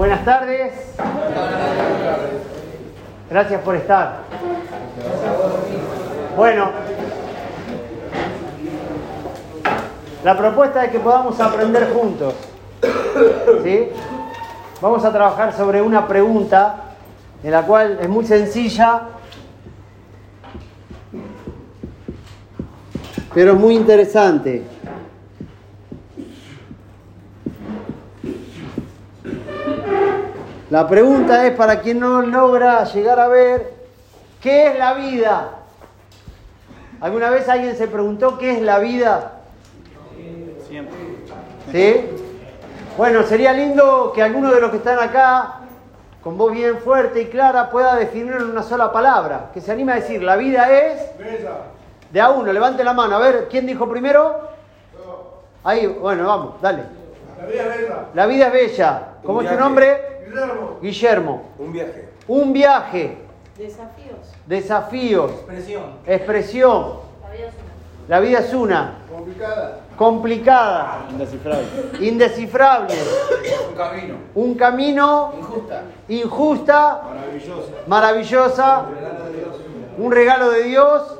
Buenas tardes. Gracias por estar. Bueno, la propuesta es que podamos aprender juntos. ¿Sí? Vamos a trabajar sobre una pregunta en la cual es muy sencilla, pero muy interesante. La pregunta es para quien no logra llegar a ver qué es la vida. ¿Alguna vez alguien se preguntó qué es la vida? Siempre. ¿Sí? Bueno, sería lindo que alguno de los que están acá, con voz bien fuerte y clara, pueda definirlo en una sola palabra. Que se anime a decir, la vida es... De a uno, levante la mano. A ver, ¿quién dijo primero? Ahí, bueno, vamos, dale. La vida es bella. La vida es bella. ¿Cómo es tu nombre? Guillermo. Guillermo. Un viaje. Un viaje, Desafíos. desafíos, Expresión. expresión. La vida es una. La vida es una, Complicada. complicada, Indescifrable. indescifrable, Un camino. un camino Injusta. injusta, Maravillosa. maravillosa, un regalo de Dios,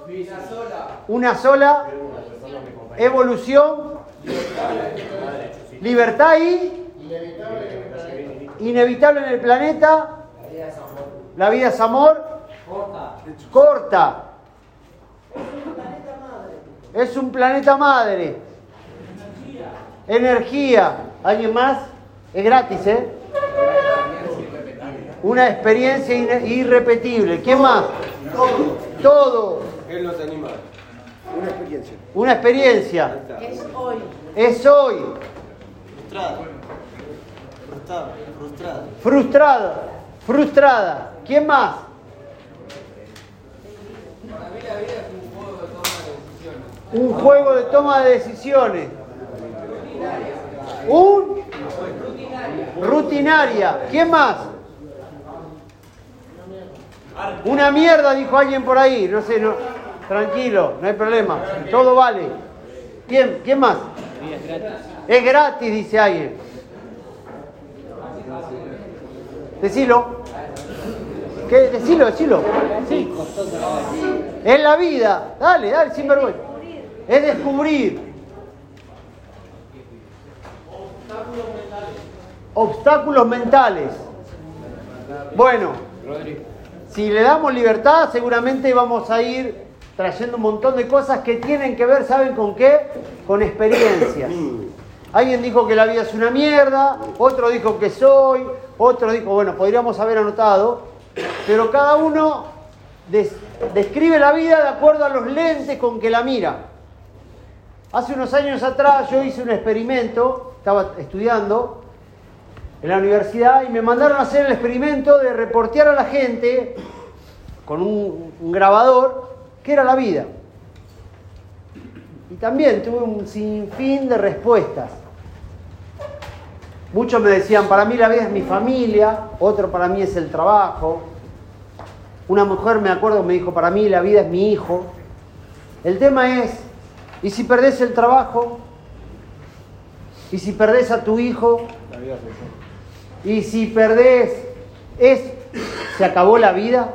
una sola, evolución, libertad y inevitable en el planeta, la vida es amor, corta, es un planeta madre, energía, ¿alguien más? Es gratis, ¿eh? Una experiencia irrepetible. ¿Qué más? Todo. Él nos anima. Una experiencia. Una experiencia. Es hoy. Es hoy. Frustrada. Frustrada. Frustrada. ¿Quién más? Un juego de toma de decisiones. Un rutinaria. ¿Quién más? Una mierda, dijo alguien por ahí. No sé, no. Tranquilo, no hay problema. Todo vale. ¿Quién, ¿Quién más? Es gratis, dice alguien. Decilo. ¿Qué? Decilo, decilo. Sí. Es la vida. Dale, dale, sin vergüenza. Es descubrir. Obstáculos mentales. Bueno, si le damos libertad, seguramente vamos a ir trayendo un montón de cosas que tienen que ver, ¿saben con qué? Con experiencias. Alguien dijo que la vida es una mierda, otro dijo que soy, otro dijo, bueno, podríamos haber anotado, pero cada uno des- describe la vida de acuerdo a los lentes con que la mira. Hace unos años atrás yo hice un experimento, estaba estudiando en la universidad y me mandaron a hacer el experimento de reportear a la gente con un, un grabador qué era la vida. Y también tuve un sinfín de respuestas. Muchos me decían, para mí la vida es mi familia, otro para mí es el trabajo. Una mujer, me acuerdo, me dijo, para mí la vida es mi hijo. El tema es, ¿y si perdés el trabajo? ¿Y si perdés a tu hijo? La vida. ¿Y si perdés, es, se acabó la vida?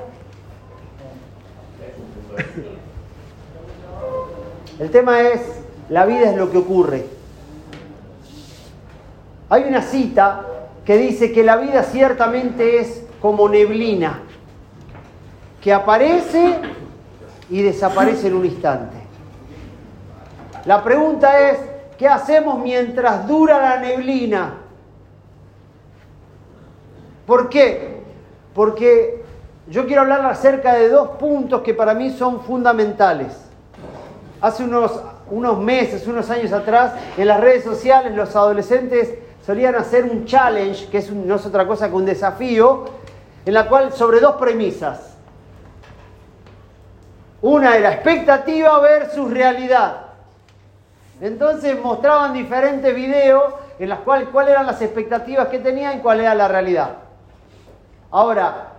El tema es, la vida es lo que ocurre. Hay una cita que dice que la vida ciertamente es como neblina, que aparece y desaparece en un instante. La pregunta es, ¿qué hacemos mientras dura la neblina? ¿Por qué? Porque yo quiero hablar acerca de dos puntos que para mí son fundamentales. Hace unos, unos meses, unos años atrás, en las redes sociales los adolescentes solían hacer un challenge, que es no es otra cosa que un desafío, en la cual sobre dos premisas. Una era expectativa versus realidad. Entonces mostraban diferentes videos en las cuales cuáles eran las expectativas que tenían y cuál era la realidad. Ahora,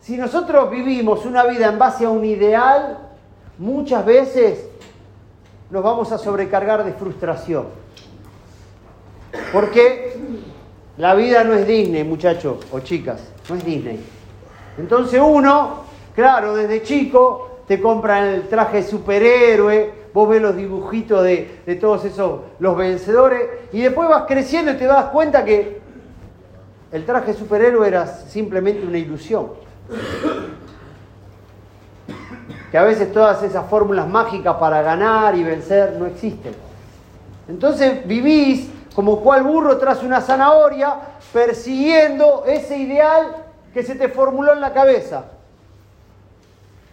si nosotros vivimos una vida en base a un ideal, muchas veces nos vamos a sobrecargar de frustración. Porque La vida no es Disney, muchachos o chicas, no es Disney. Entonces uno, claro, desde chico te compran el traje superhéroe, vos ves los dibujitos de, de todos esos, los vencedores, y después vas creciendo y te das cuenta que el traje superhéroe era simplemente una ilusión. Que a veces todas esas fórmulas mágicas para ganar y vencer no existen. Entonces vivís como cual burro tras una zanahoria, persiguiendo ese ideal que se te formuló en la cabeza.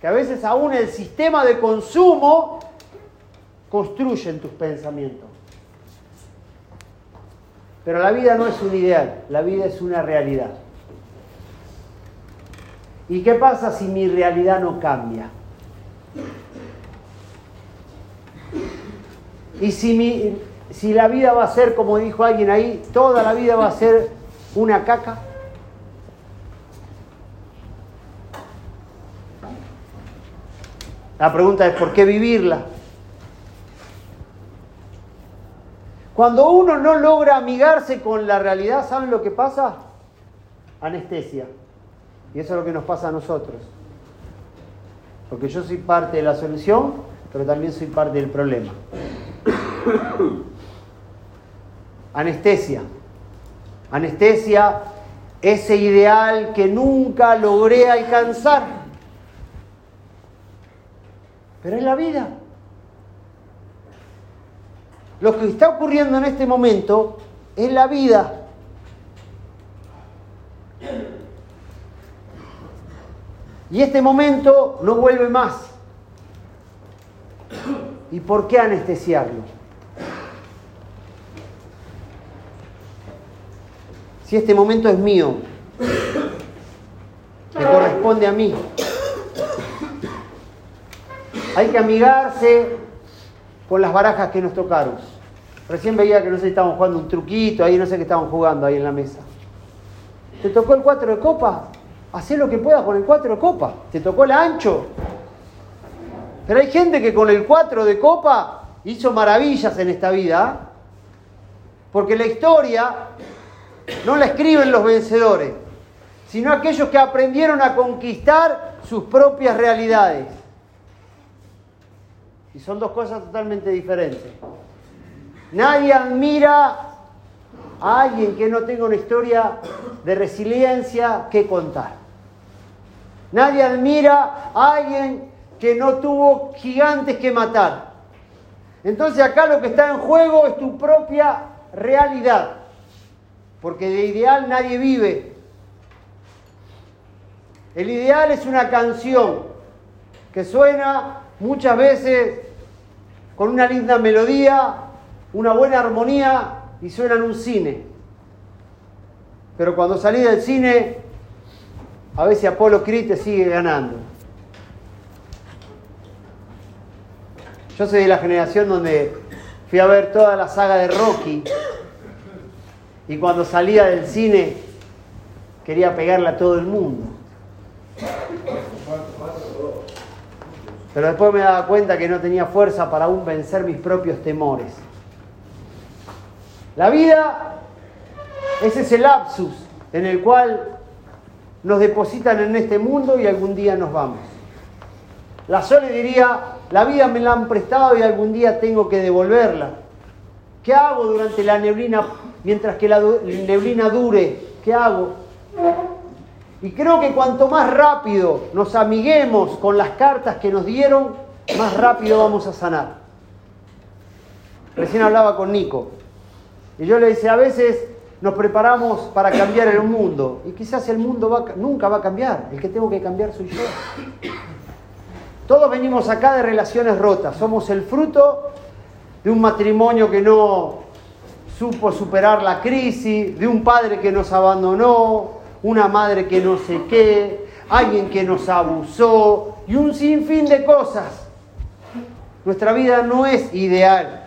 Que a veces aún el sistema de consumo construye en tus pensamientos. Pero la vida no es un ideal, la vida es una realidad. ¿Y qué pasa si mi realidad no cambia? Y si, mi, si la vida va a ser, como dijo alguien ahí, toda la vida va a ser una caca. La pregunta es, ¿por qué vivirla? Cuando uno no logra amigarse con la realidad, ¿saben lo que pasa? Anestesia. Y eso es lo que nos pasa a nosotros. Porque yo soy parte de la solución, pero también soy parte del problema. Anestesia. Anestesia, ese ideal que nunca logré alcanzar. Pero es la vida. Lo que está ocurriendo en este momento es la vida. Y este momento no vuelve más. ¿Y por qué anestesiarlo? Si este momento es mío, me corresponde a mí. Hay que amigarse con las barajas que nos tocaron. Recién veía que no sé si estaban jugando un truquito, ahí no sé qué estaban jugando ahí en la mesa. ¿Te tocó el 4 de copa? Hacé lo que puedas con el 4 de copa. ¿Te tocó el ancho? Pero hay gente que con el 4 de copa hizo maravillas en esta vida. Porque la historia no la escriben los vencedores, sino aquellos que aprendieron a conquistar sus propias realidades. Y son dos cosas totalmente diferentes. Nadie admira a alguien que no tenga una historia de resiliencia que contar. Nadie admira a alguien que no tuvo gigantes que matar. Entonces acá lo que está en juego es tu propia realidad. Porque de ideal nadie vive. El ideal es una canción que suena muchas veces con una linda melodía, una buena armonía y suena en un cine. Pero cuando salí del cine, a veces Apolo Creed sigue ganando. Yo soy de la generación donde fui a ver toda la saga de Rocky y cuando salía del cine quería pegarle a todo el mundo. Pero después me daba cuenta que no tenía fuerza para aún vencer mis propios temores. La vida es ese lapsus en el cual nos depositan en este mundo y algún día nos vamos. La Sole diría, la vida me la han prestado y algún día tengo que devolverla. ¿Qué hago durante la neblina, mientras que la neblina dure? ¿Qué hago? Y creo que cuanto más rápido nos amiguemos con las cartas que nos dieron, más rápido vamos a sanar. Recién hablaba con Nico. Y yo le decía, a veces nos preparamos para cambiar el mundo. Y quizás el mundo nunca va a cambiar. El que tengo que cambiar soy yo. Todos venimos acá de relaciones rotas. Somos el fruto de un matrimonio que no supo superar la crisis, de un padre que nos abandonó, una madre que no sé qué, alguien que nos abusó y un sinfín de cosas. Nuestra vida no es ideal.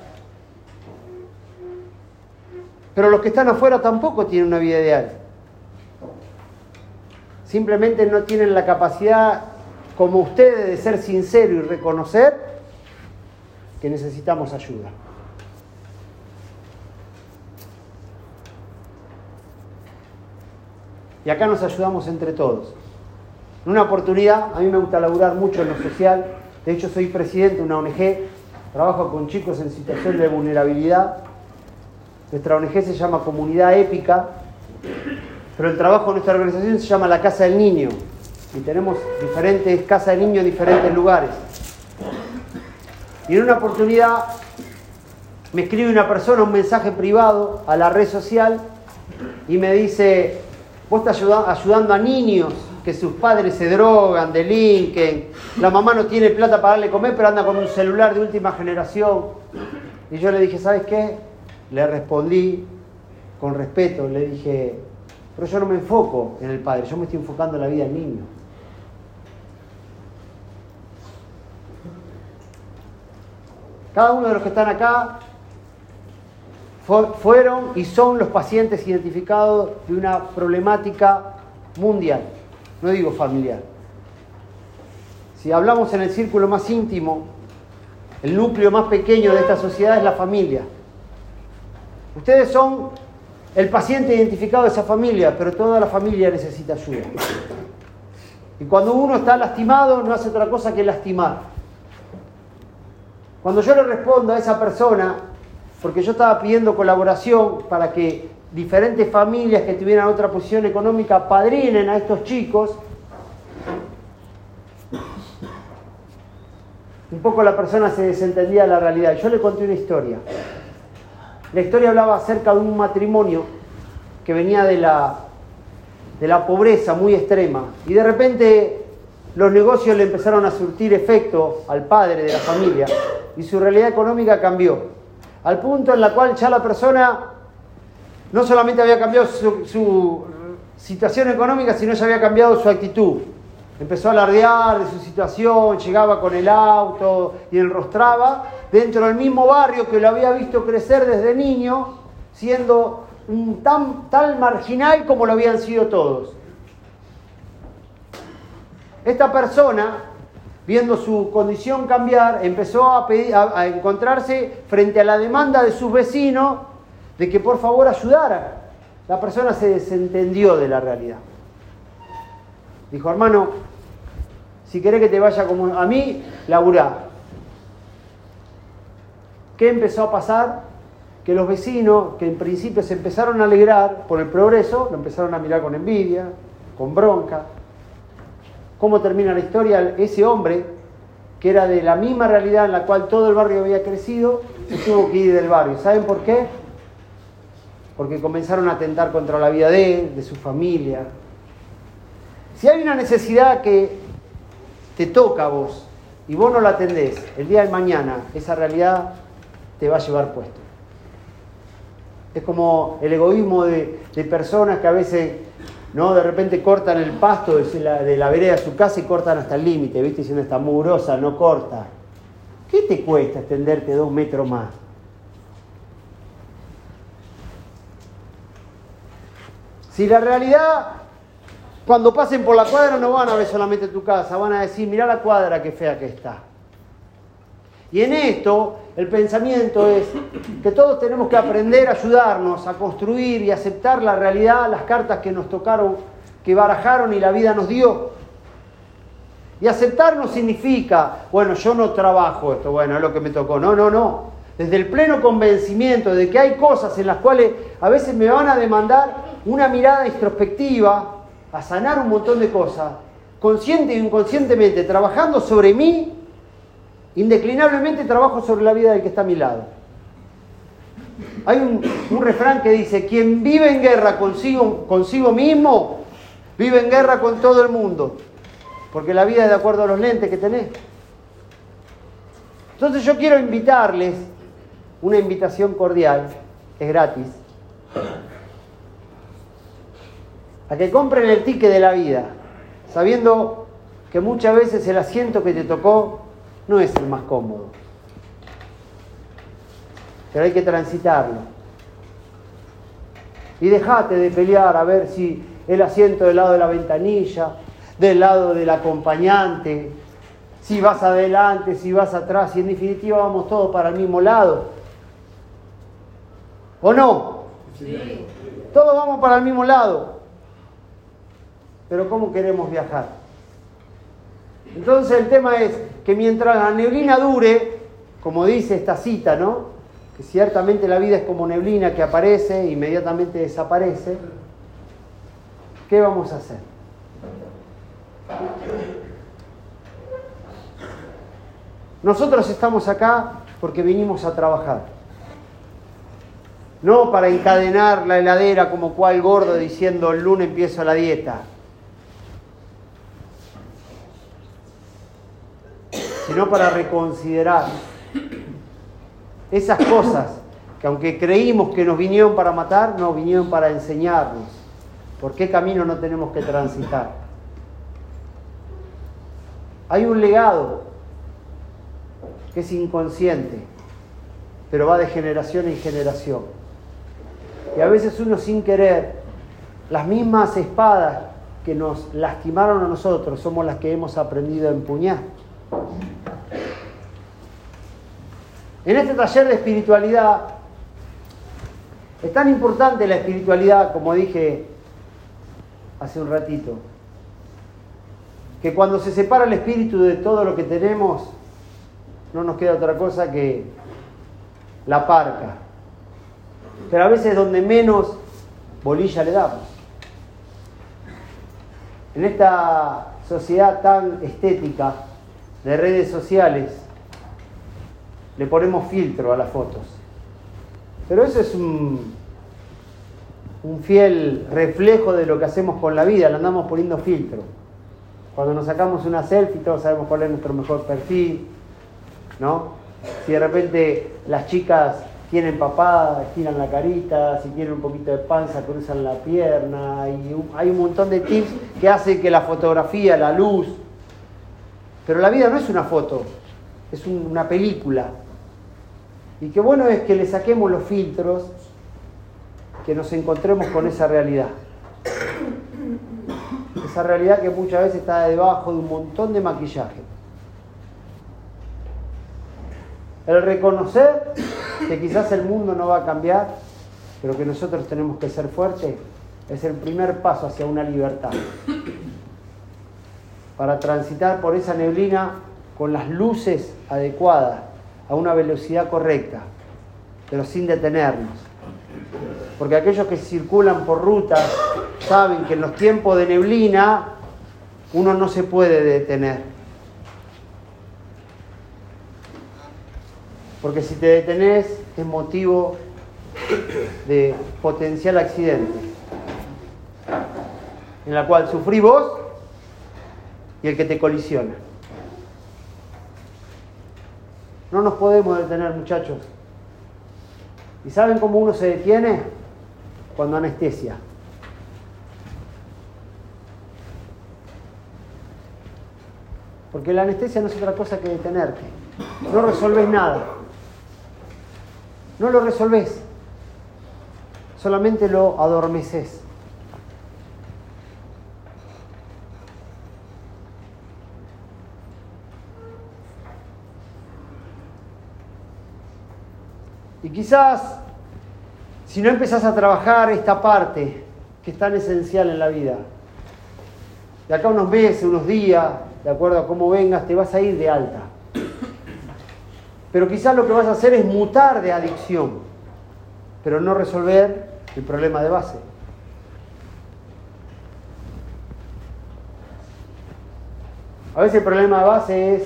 Pero los que están afuera tampoco tienen una vida ideal. Simplemente no tienen la capacidad como ustedes de ser sincero y reconocer que necesitamos ayuda. Y acá nos ayudamos entre todos. En una oportunidad, a mí me gusta laburar mucho en lo social, de hecho soy presidente de una ONG, trabajo con chicos en situación de vulnerabilidad. Nuestra ONG se llama Comunidad Épica, pero el trabajo de nuestra organización se llama La Casa del Niño y tenemos diferentes casas de niños en diferentes lugares. Y en una oportunidad me escribe una persona un mensaje privado a la red social y me dice, vos estás ayudando a niños que sus padres se drogan, delinquen, la mamá no tiene plata para darle comer, pero anda con un celular de última generación. Y yo le dije, ¿sabes qué? Le respondí con respeto, le dije, pero yo no me enfoco en el padre, yo me estoy enfocando en la vida del niño. Cada uno de los que están acá fueron y son los pacientes identificados de una problemática mundial, no digo familiar. Si hablamos en el círculo más íntimo, el núcleo más pequeño de esta sociedad es la familia. Ustedes son el paciente identificado de esa familia, pero toda la familia necesita ayuda. Y cuando uno está lastimado, no hace otra cosa que lastimar. Cuando yo le respondo a esa persona, porque yo estaba pidiendo colaboración para que diferentes familias que tuvieran otra posición económica padrinen a estos chicos, un poco la persona se desentendía de la realidad. Yo le conté una historia. La historia hablaba acerca de un matrimonio que venía de la, de la pobreza muy extrema y de repente los negocios le empezaron a surtir efecto al padre de la familia y su realidad económica cambió. Al punto en la cual ya la persona no solamente había cambiado su, situación económica, sino ya había cambiado su actitud. Empezó a alardear de su situación, llegaba con el auto y enrostraba dentro del mismo barrio que lo había visto crecer desde niño, siendo un tan, tal marginal como lo habían sido todos. Esta persona viendo su condición cambiar, empezó a, a, encontrarse frente a la demanda de sus vecinos de que por favor ayudara. La persona se desentendió de la realidad. Dijo, hermano, si querés que te vaya como a mí, laburá. ¿Qué empezó a pasar? Que los vecinos, que en principio se empezaron a alegrar por el progreso, lo empezaron a mirar con envidia, con bronca, cómo termina la historia, ese hombre, que era de la misma realidad en la cual todo el barrio había crecido, se tuvo que ir del barrio. ¿Saben por qué? Porque comenzaron a atentar contra la vida de él, de su familia. Si hay una necesidad que te toca a vos y vos no la atendés, el día de mañana esa realidad te va a llevar puesto. Es como el egoísmo de, de personas que a veces ¿no? De repente cortan el pasto de la, de la vereda de su casa y cortan hasta el límite, ¿viste? Diciendo está mugrosa, no corta. ¿Qué te cuesta extenderte dos metros más? Si la realidad, cuando pasen por la cuadra no van a ver solamente tu casa, van a decir, mira la cuadra qué fea que está. Y en esto el pensamiento es que todos tenemos que aprender a ayudarnos a construir y aceptar la realidad, las cartas que nos tocaron, que barajaron y la vida nos dio. Y aceptar no significa, bueno, yo no trabajo esto, bueno, es lo que me tocó. No, no, no. Desde el pleno convencimiento de que hay cosas en las cuales a veces me van a demandar una mirada introspectiva, a sanar un montón de cosas, consciente e inconscientemente, trabajando sobre mí Indeclinablemente trabajo sobre la vida del que está a mi lado. Hay un, refrán que dice, quien vive en guerra consigo, consigo mismo, vive en guerra con todo el mundo. Porque la vida es de acuerdo a los lentes que tenés. Entonces yo quiero invitarles, una invitación cordial, es gratis, a que compren el ticket de la vida, sabiendo que muchas veces el asiento que te tocó no es el más cómodo. Pero hay que transitarlo. Y dejate de pelear a ver si el asiento del lado de la ventanilla, del lado del acompañante, si vas adelante, si vas atrás, y en definitiva vamos todos para el mismo lado. ¿O no? Sí. Todos vamos para el mismo lado. pero ¿cómo queremos viajar? Entonces el tema es que mientras la neblina dure, como dice esta cita, ¿no? Que ciertamente la vida es como neblina que aparece e inmediatamente desaparece. ¿Qué vamos a hacer? Nosotros estamos acá porque vinimos a trabajar. No para encadenar la heladera como cual gordo diciendo el lunes empiezo la dieta. Sino para reconsiderar esas cosas que aunque creímos que nos vinieron para matar, nos vinieron para enseñarnos por qué camino no tenemos que transitar. Hay un legado que es inconsciente, pero va de generación en generación. Y a veces uno sin querer, las mismas espadas que nos lastimaron a nosotros somos las que hemos aprendido a empuñar. En este taller de espiritualidad es tan importante la espiritualidad, como dije hace un ratito, que cuando se separa el espíritu de todo lo que tenemos, no nos queda otra cosa que la parca. Pero a veces donde menos bolilla le damos. En esta sociedad tan estética de redes sociales, le ponemos filtro a las fotos. Pero eso es un, fiel reflejo de lo que hacemos con la vida, le andamos poniendo filtro. Cuando nos sacamos una selfie, todos sabemos cuál es nuestro mejor perfil, ¿no? Si de repente las chicas tienen papada, estiran la carita, si tienen un poquito de panza, cruzan la pierna, hay un montón de tips que hace que la fotografía, la luz, pero la vida no es una foto, es una película. Y qué bueno es que le saquemos los filtros, que nos encontremos con esa realidad. Esa realidad que muchas veces está debajo de un montón de maquillaje. El reconocer que quizás el mundo no va a cambiar, pero que nosotros tenemos que ser fuertes, es el primer paso hacia una libertad. Para transitar por esa neblina con las luces adecuadas, a una velocidad correcta, pero sin detenernos. Porque aquellos que circulan por rutas saben que en los tiempos de neblina uno no se puede detener. Porque si te detenés es motivo de potencial accidente, en la cual sufrí vos y el que te colisiona. No nos podemos detener, muchachos. ¿Y saben cómo uno se detiene? Cuando anestesia. Porque la anestesia no es otra cosa que detenerte. No resolves nada. No lo resolves. Solamente lo adormeces. Quizás, si no empezás a trabajar esta parte que es tan esencial en la vida, de acá unos meses, unos días, de acuerdo a cómo vengas, te vas a ir de alta. Pero quizás lo que vas a hacer es mutar de adicción, pero no resolver el problema de base. A veces el problema de base es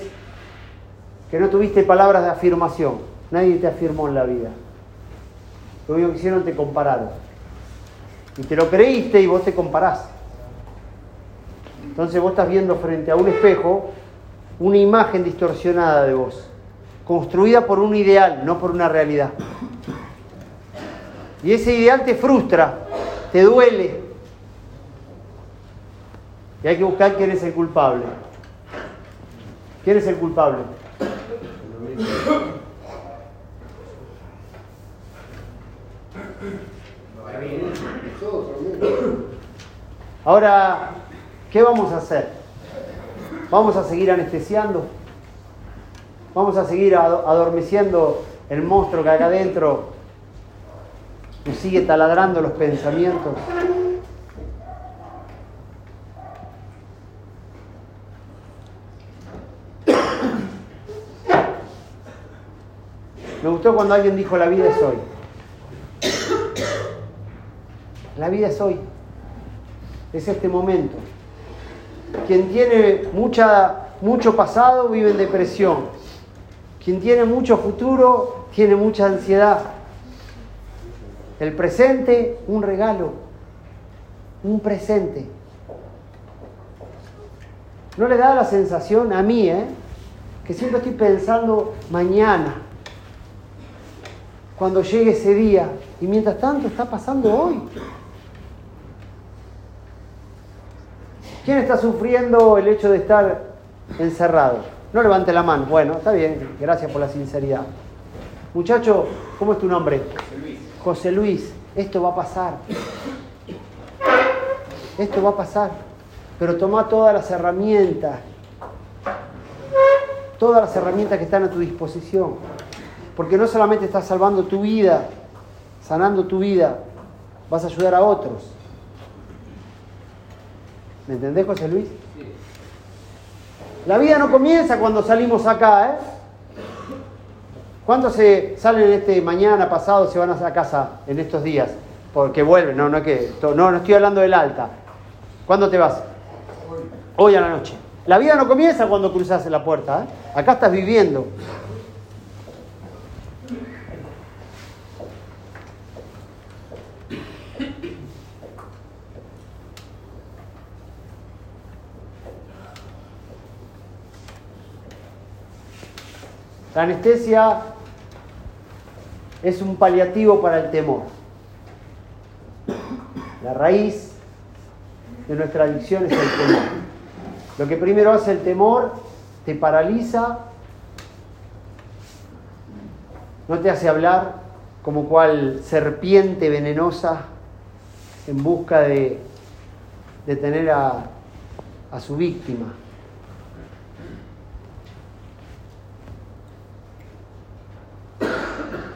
que no tuviste palabras de afirmación. Nadie te afirmó en la vida. Lo único que hicieron te compararon. Y te lo creíste y vos te comparás. Entonces vos estás viendo frente a un espejo una imagen distorsionada de vos, construida por un ideal, no por una realidad. Y ese ideal te frustra, te duele. Y hay que buscar quién es el culpable. ¿Quién es el culpable? Ahora, ¿qué vamos a hacer? ¿Vamos a seguir anestesiando? ¿Vamos a seguir adormeciendo el monstruo que acá adentro nos sigue taladrando los pensamientos? Me gustó cuando alguien dijo la vida es hoy. La vida es hoy. Es este momento. Quien tiene mucha, mucho pasado vive en depresión. Quien tiene mucho futuro tiene mucha ansiedad. El presente, un regalo. Un presente. ¿No le da la sensación a mí, eh? Que siempre estoy pensando mañana, cuando llegue ese día, y mientras tanto está pasando hoy. ¿Quién está sufriendo el hecho de estar encerrado? No levante la mano. Bueno, está bien, gracias por la sinceridad. Muchacho, ¿cómo es tu nombre? José Luis. José Luis, esto va a pasar. Esto va a pasar. Pero toma todas las herramientas. Todas las herramientas que están a tu disposición. Porque no solamente estás salvando tu vida, sanando tu vida, vas a ayudar a otros. ¿Me entendés, José Luis? La vida no comienza cuando salimos acá, ¿eh? ¿Cuántos se salen este mañana, pasado, se van a casa en estos días? Porque vuelven, no, no es que, no, no estoy hablando del alta. ¿Cuándo te vas? Hoy a la noche. La vida no comienza cuando cruzas la puerta, ¿eh? Acá estás viviendo. La anestesia es un paliativo para el temor. La raíz de nuestra adicción es el temor. Lo que primero hace el temor, te paraliza, no te hace hablar como cual serpiente venenosa en busca de, de tener a, a su víctima.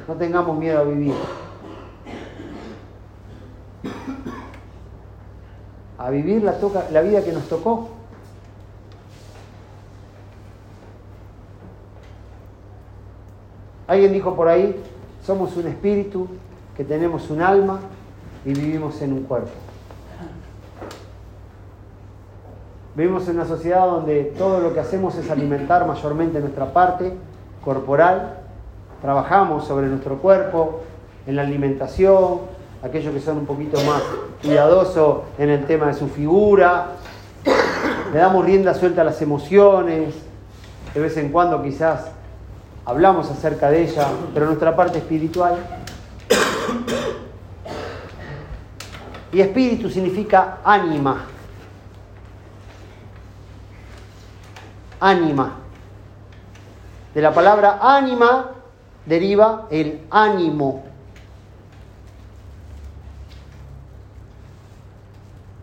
No tengamos miedo a vivir. A vivir la, toca, la vida que nos tocó. Alguien dijo por ahí, somos un espíritu que tenemos un alma y vivimos en un cuerpo. Vivimos en una sociedad donde todo lo que hacemos es alimentar mayormente nuestra parte corporal trabajamos sobre nuestro cuerpo, en la alimentación, aquellos que son un poquito más cuidadosos en el tema de su figura, le damos rienda suelta a las emociones, de vez en cuando quizás hablamos acerca de ella, pero nuestra parte espiritual. Y espíritu significa ánima. Ánima. De la palabra ánima deriva el ánimo.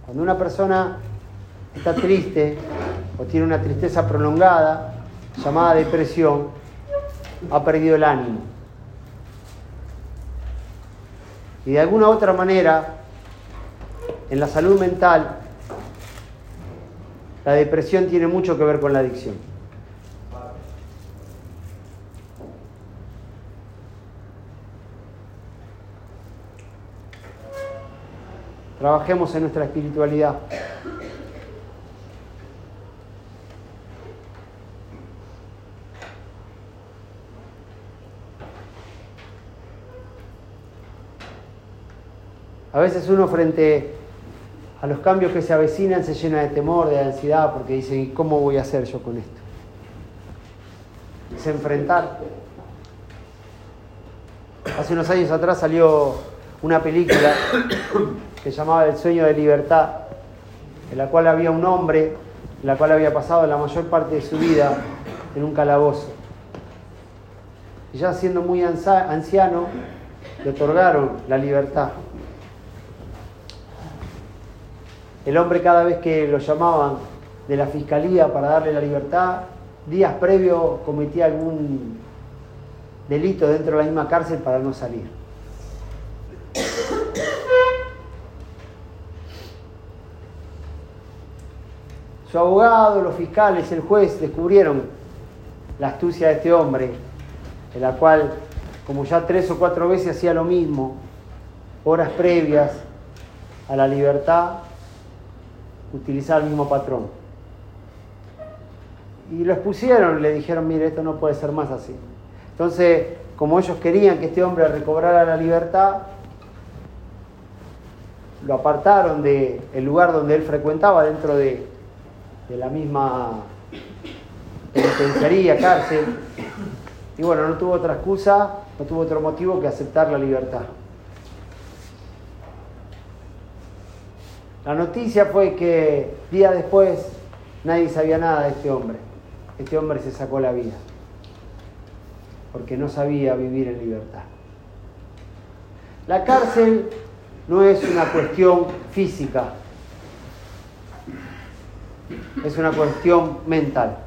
Cuando una persona está triste o tiene una tristeza prolongada, llamada depresión, ha perdido el ánimo. Y de alguna otra manera, en la salud mental, la depresión tiene mucho que ver con la adicción. Trabajemos en nuestra espiritualidad. A veces uno frente a los cambios que se avecinan se llena de temor, de ansiedad, porque dice, ¿y cómo voy a hacer yo con esto? Es enfrentar. Hace unos años atrás salió una película que llamaba El sueño de libertad, en la cual había un hombre, en la cual había pasado la mayor parte de su vida en un calabozo. Y ya siendo muy anciano, le otorgaron la libertad. El hombre cada vez que lo llamaban de la fiscalía para darle la libertad, días previos cometía algún delito dentro de la misma cárcel para no salir. Su abogado, los fiscales, el juez descubrieron la astucia de este hombre, en la cual como ya tres o cuatro veces hacía lo mismo, horas previas a la libertad, utilizaba el mismo patrón. Y lo expusieron, le dijeron, mire, esto no puede ser más así. Entonces, como ellos querían que este hombre recobrara la libertad, lo apartaron del lugar donde él frecuentaba, dentro de, de la misma penitenciaría, cárcel. Y bueno, no tuvo otra excusa, no tuvo otro motivo que aceptar la libertad. La noticia fue que días después nadie sabía nada de este hombre. Este hombre se sacó la vida porque no sabía vivir en libertad. La cárcel no es una cuestión física, es una cuestión mental.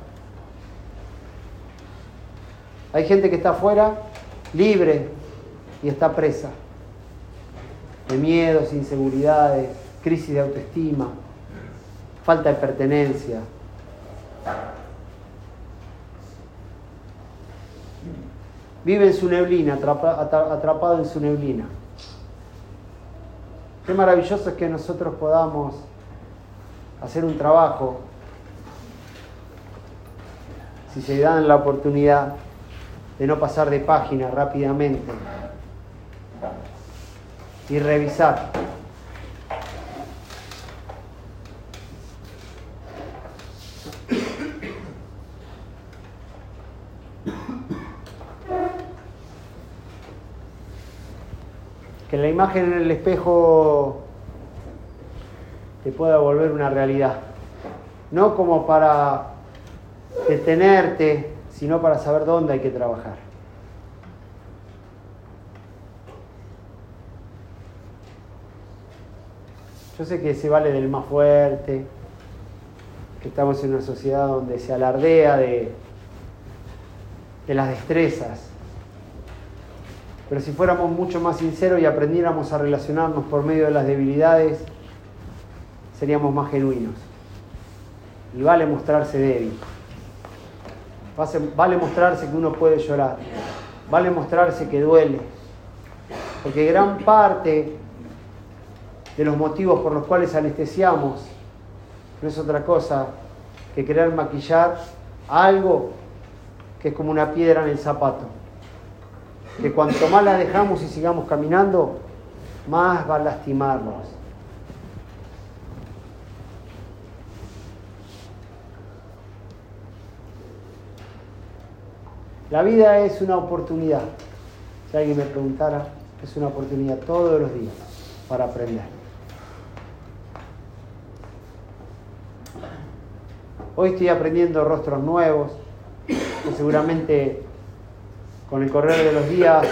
Hay gente que está afuera libre y está presa de miedos, inseguridades, crisis de autoestima, falta de pertenencia. Vive en su neblina, atrapado en su neblina. Qué maravilloso es que nosotros podamos hacer un trabajo, si se dan la oportunidad de no pasar de página rápidamente y revisar. Que la imagen en el espejo te pueda volver una realidad. No como para detenerte sino para saber dónde hay que trabajar. Yo sé que se vale del más fuerte, que estamos en una sociedad donde se alardea de, de las destrezas, pero si fuéramos mucho más sinceros y aprendiéramos a relacionarnos por medio de las debilidades, seríamos más genuinos. Y vale mostrarse débil. Vale mostrarse que uno puede llorar. Vale mostrarse que duele. Porque gran parte de los motivos por los cuales anestesiamos no es otra cosa que querer maquillar algo que es como una piedra en el zapato. Que cuanto más la dejamos y sigamos caminando, más va a lastimarnos. La vida es una oportunidad. Si alguien me preguntara, es una oportunidad todos los días para aprender. Hoy estoy aprendiendo rostros nuevos, que seguramente con el correr de los días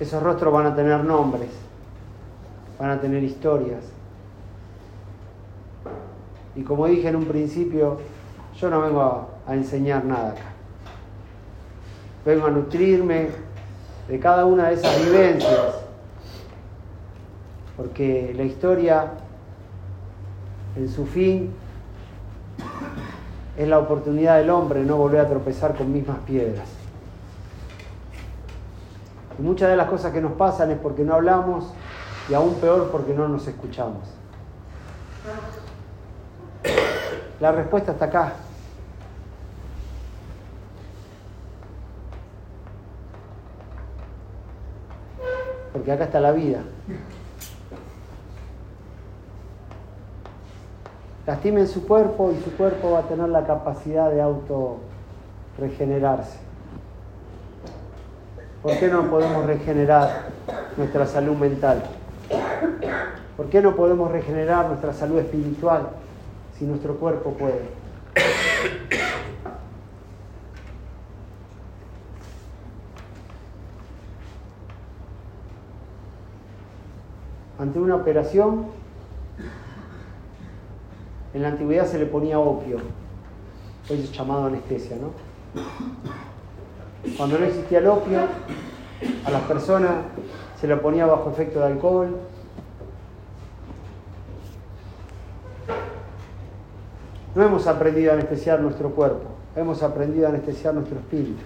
esos rostros van a tener nombres, van a tener historias. Y como dije en un principio, yo no vengo a, a enseñar nada acá vengo a nutrirme de cada una de esas vivencias, porque la historia en su fin es la oportunidad del hombre no volver a tropezar con mismas piedras. Y muchas de las cosas que nos pasan es porque no hablamos y aún peor porque no nos escuchamos. La respuesta está acá. Porque acá está la vida. Lastimen su cuerpo y su cuerpo va a tener la capacidad de auto regenerarse. ¿Por qué no podemos regenerar nuestra salud mental? ¿Por qué no podemos regenerar nuestra salud espiritual si nuestro cuerpo puede? Ante una operación, en la antigüedad se le ponía opio, hoy es llamado anestesia, ¿no? Cuando no existía el opio, a las personas se le ponía bajo efecto de alcohol. No hemos aprendido a anestesiar nuestro cuerpo, hemos aprendido a anestesiar nuestro espíritu.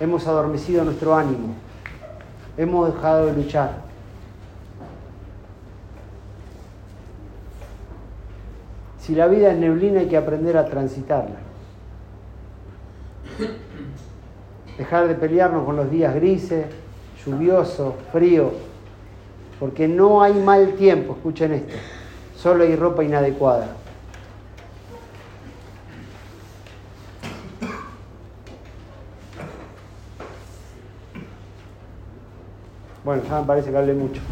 hemos adormecido nuestro ánimo, hemos dejado de luchar. Si la vida es neblina hay que aprender a transitarla. Dejar de pelearnos con los días grises, lluviosos, fríos, porque no hay mal tiempo, escuchen esto, solo hay ropa inadecuada. Bueno, ya me parece que hablé mucho.